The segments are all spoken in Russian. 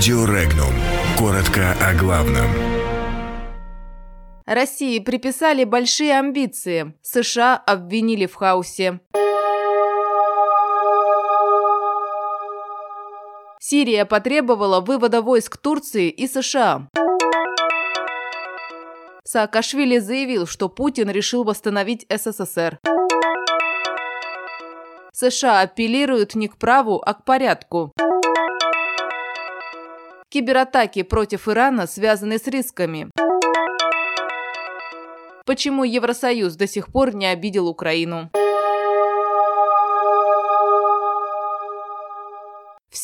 Радио Регнум. Коротко о главном. России приписали большие амбиции. США обвинили в хаосе. Сирия потребовала вывода войск Турции и США. Саакашвили заявил, что Путин решил восстановить СССР. США апеллируют не к праву, а к порядку. Кибератаки против Ирана связаны с рисками. Почему Евросоюз до сих пор не обидел Украину?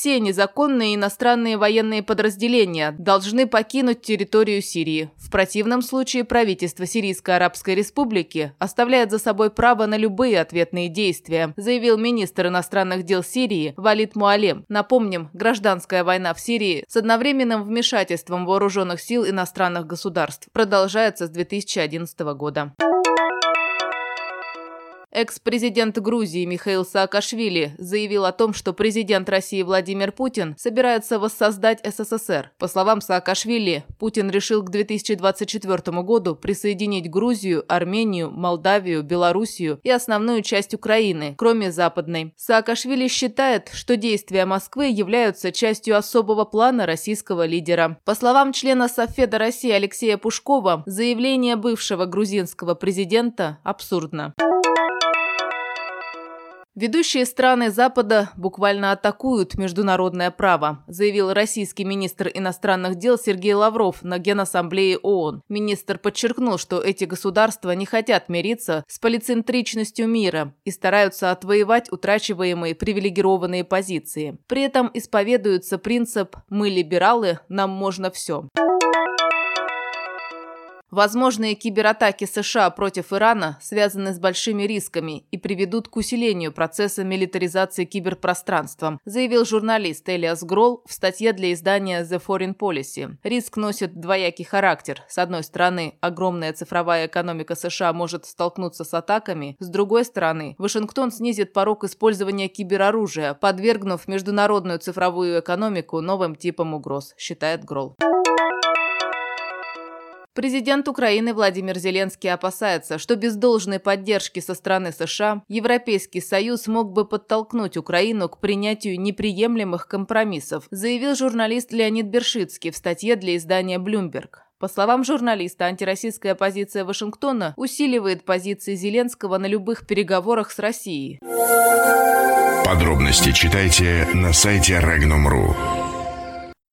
Все незаконные иностранные военные подразделения должны покинуть территорию Сирии. В противном случае правительство Сирийской Арабской Республики оставляет за собой право на любые ответные действия, заявил министр иностранных дел Сирии Валид Муалем. Напомним, гражданская война в Сирии с одновременным вмешательством вооруженных сил иностранных государств продолжается с 2011 года. Экс-президент Грузии Михаил Саакашвили заявил о том, что президент России Владимир Путин собирается воссоздать СССР. По словам Саакашвили, Путин решил к 2024 году присоединить Грузию, Армению, Молдавию, Белоруссию и основную часть Украины, кроме Западной. Саакашвили считает, что действия Москвы являются частью особого плана российского лидера. По словам члена Софеда России Алексея Пушкова, заявление бывшего грузинского президента абсурдно. Ведущие страны Запада буквально атакуют международное право, заявил российский министр иностранных дел Сергей Лавров на Генассамблее ООН. Министр подчеркнул, что эти государства не хотят мириться с полицентричностью мира и стараются отвоевать утрачиваемые привилегированные позиции. При этом исповедуется принцип «мы либералы, нам можно все». Возможные кибератаки США против Ирана связаны с большими рисками и приведут к усилению процесса милитаризации киберпространства, заявил журналист Элиас Гролл в статье для издания The Foreign Policy. Риск носит двоякий характер. С одной стороны, огромная цифровая экономика США может столкнуться с атаками, с другой стороны, Вашингтон снизит порог использования кибероружия, подвергнув международную цифровую экономику новым типам угроз, считает Гролл. Президент Украины Владимир Зеленский опасается, что без должной поддержки со стороны США Европейский Союз мог бы подтолкнуть Украину к принятию неприемлемых компромиссов, заявил журналист Леонид Бершицкий в статье для издания Bloomberg. По словам журналиста, антироссийская позиция Вашингтона усиливает позиции Зеленского на любых переговорах с Россией. Подробности читайте на сайте Regnum.ru.